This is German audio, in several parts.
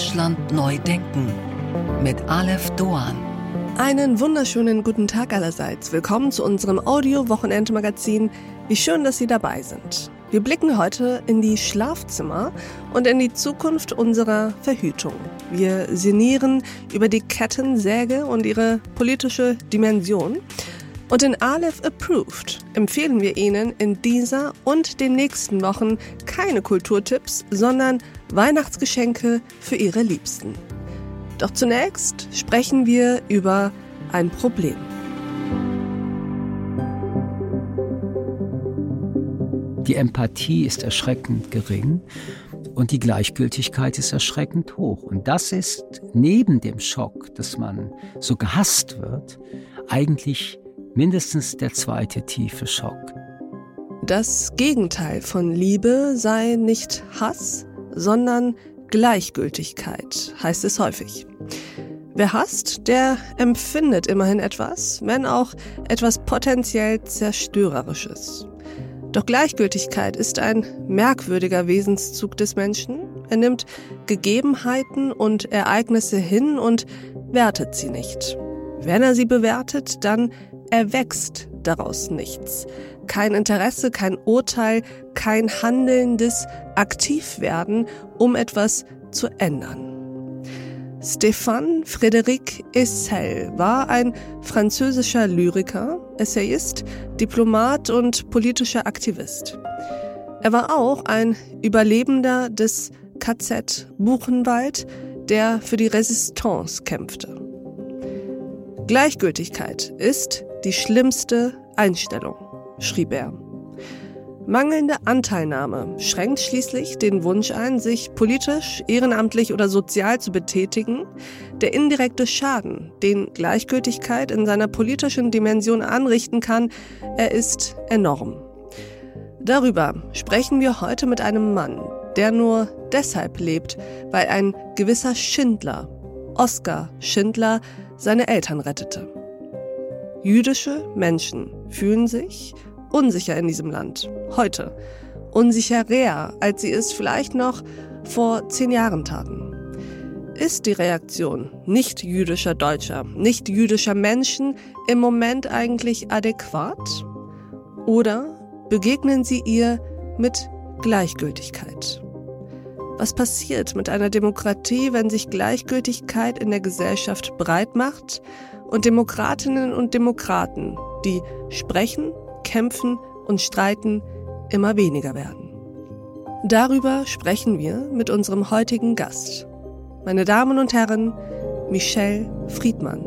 Deutschland neu denken mit Aleph Doan. Einen wunderschönen guten Tag allerseits. Willkommen zu unserem Audio-Wochenendmagazin. Wie schön, dass Sie dabei sind. Wir blicken heute in die Schlafzimmer und in die Zukunft unserer Verhütung. Wir sinnieren über die Kettensäge und ihre politische Dimension. Und in Aleph Approved empfehlen wir Ihnen in dieser und den nächsten Wochen keine Kulturtipps, sondern Weihnachtsgeschenke für Ihre Liebsten. Doch zunächst sprechen wir über ein Problem. Die Empathie ist erschreckend gering und die Gleichgültigkeit ist erschreckend hoch. Und das ist neben dem Schock, dass man so gehasst wird, eigentlich mindestens der zweite tiefe Schock. Das Gegenteil von Liebe sei nicht Hass, sondern Gleichgültigkeit, heißt es häufig. Wer hasst, der empfindet immerhin etwas, wenn auch etwas potenziell Zerstörerisches. Doch Gleichgültigkeit ist ein merkwürdiger Wesenszug des Menschen. Er nimmt Gegebenheiten und Ereignisse hin und wertet sie nicht. Wenn er sie bewertet, dann erwächst daraus nichts. Kein Interesse, kein Urteil, kein handelndes Aktivwerden, um etwas zu ändern. Stéphane Frédéric Essel war ein französischer Lyriker, Essayist, Diplomat und politischer Aktivist. Er war auch ein Überlebender des KZ Buchenwald, der für die Resistance kämpfte. Gleichgültigkeit ist die schlimmste Einstellung, schrieb er. Mangelnde Anteilnahme schränkt schließlich den Wunsch ein, sich politisch, ehrenamtlich oder sozial zu betätigen. Der indirekte Schaden, den Gleichgültigkeit in seiner politischen Dimension anrichten kann, er ist enorm. Darüber sprechen wir heute mit einem Mann, der nur deshalb lebt, weil ein gewisser Schindler, Oskar Schindler, seine Eltern rettete. Jüdische Menschen fühlen sich unsicher in diesem Land. Heute. Unsicherer, als sie es vielleicht noch vor zehn Jahren taten. Ist die Reaktion nicht jüdischer Deutscher, nicht jüdischer Menschen im Moment eigentlich adäquat? Oder begegnen sie ihr mit Gleichgültigkeit? Was passiert mit einer Demokratie, wenn sich Gleichgültigkeit in der Gesellschaft breit macht und Demokratinnen und Demokraten, die sprechen, kämpfen und streiten, immer weniger werden? Darüber sprechen wir mit unserem heutigen Gast. Meine Damen und Herren, Michelle Friedmann.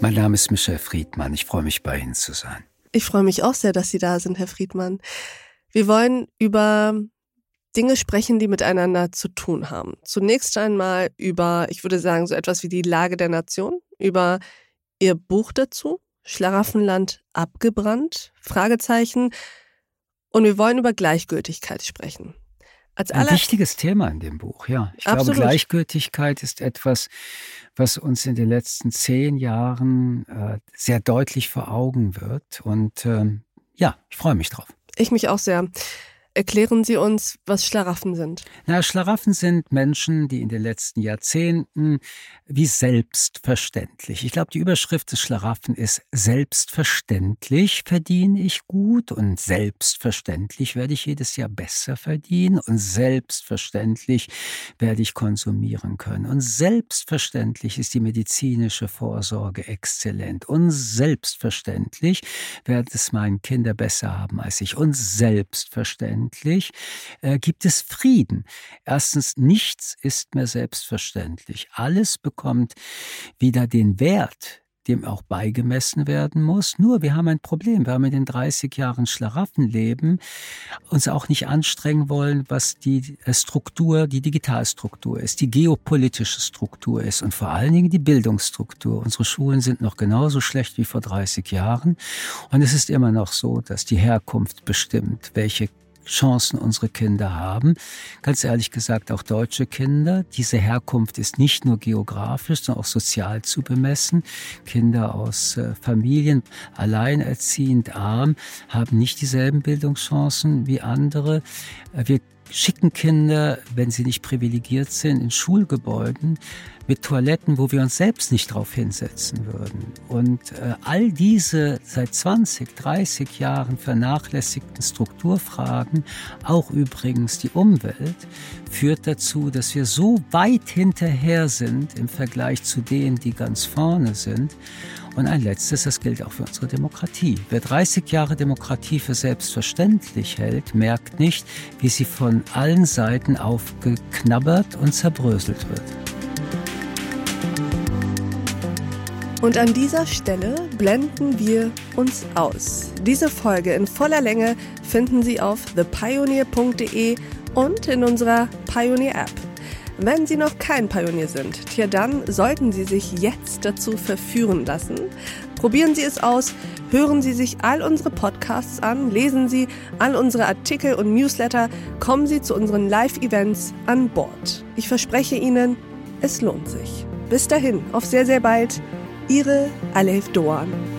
Mein Name ist Michelle Friedmann. Ich freue mich, bei Ihnen zu sein. Ich freue mich auch sehr, dass Sie da sind, Herr Friedmann. Wir wollen über Dinge sprechen, die miteinander zu tun haben. Zunächst einmal über, ich würde sagen, so etwas wie die Lage der Nation, über Ihr Buch dazu, Schlaraffenland abgebrannt, Fragezeichen. Und wir wollen über Gleichgültigkeit sprechen. Als Ein wichtiges Thema in dem Buch, ja. Ich Absolut. glaube, Gleichgültigkeit ist etwas, was uns in den letzten zehn Jahren äh, sehr deutlich vor Augen wird. Und ähm, ja, ich freue mich drauf. Ich mich auch sehr. Erklären Sie uns, was Schlaraffen sind. Na, Schlaraffen sind Menschen, die in den letzten Jahrzehnten wie selbstverständlich. Ich glaube, die Überschrift des Schlaraffen ist selbstverständlich verdiene ich gut und selbstverständlich werde ich jedes Jahr besser verdienen und selbstverständlich werde ich konsumieren können und selbstverständlich ist die medizinische Vorsorge exzellent und selbstverständlich werden es meinen Kinder besser haben als ich und selbstverständlich selbstverständlich, äh, gibt es Frieden. Erstens, nichts ist mehr selbstverständlich. Alles bekommt wieder den Wert, dem auch beigemessen werden muss. Nur wir haben ein Problem. Wir haben in den 30 Jahren Schlaraffenleben uns auch nicht anstrengen wollen, was die äh, Struktur, die Digitalstruktur ist, die geopolitische Struktur ist und vor allen Dingen die Bildungsstruktur. Unsere Schulen sind noch genauso schlecht wie vor 30 Jahren. Und es ist immer noch so, dass die Herkunft bestimmt, welche Chancen unsere Kinder haben. Ganz ehrlich gesagt, auch deutsche Kinder. Diese Herkunft ist nicht nur geografisch, sondern auch sozial zu bemessen. Kinder aus äh, Familien, alleinerziehend, arm, haben nicht dieselben Bildungschancen wie andere. Äh, wir schicken Kinder, wenn sie nicht privilegiert sind, in Schulgebäuden mit Toiletten, wo wir uns selbst nicht drauf hinsetzen würden. Und äh, all diese seit 20, 30 Jahren vernachlässigten Strukturfragen, auch übrigens die Umwelt, führt dazu, dass wir so weit hinterher sind im Vergleich zu denen, die ganz vorne sind. Und ein letztes, das gilt auch für unsere Demokratie. Wer 30 Jahre Demokratie für selbstverständlich hält, merkt nicht, wie sie von allen Seiten aufgeknabbert und zerbröselt wird. Und an dieser Stelle blenden wir uns aus. Diese Folge in voller Länge finden Sie auf thepioneer.de und in unserer Pioneer App. Wenn Sie noch kein Pionier sind, tja, dann sollten Sie sich jetzt dazu verführen lassen. Probieren Sie es aus, hören Sie sich all unsere Podcasts an, lesen Sie all unsere Artikel und Newsletter, kommen Sie zu unseren Live-Events an Bord. Ich verspreche Ihnen, es lohnt sich. Bis dahin, auf sehr, sehr bald. Ihre Alef Doan.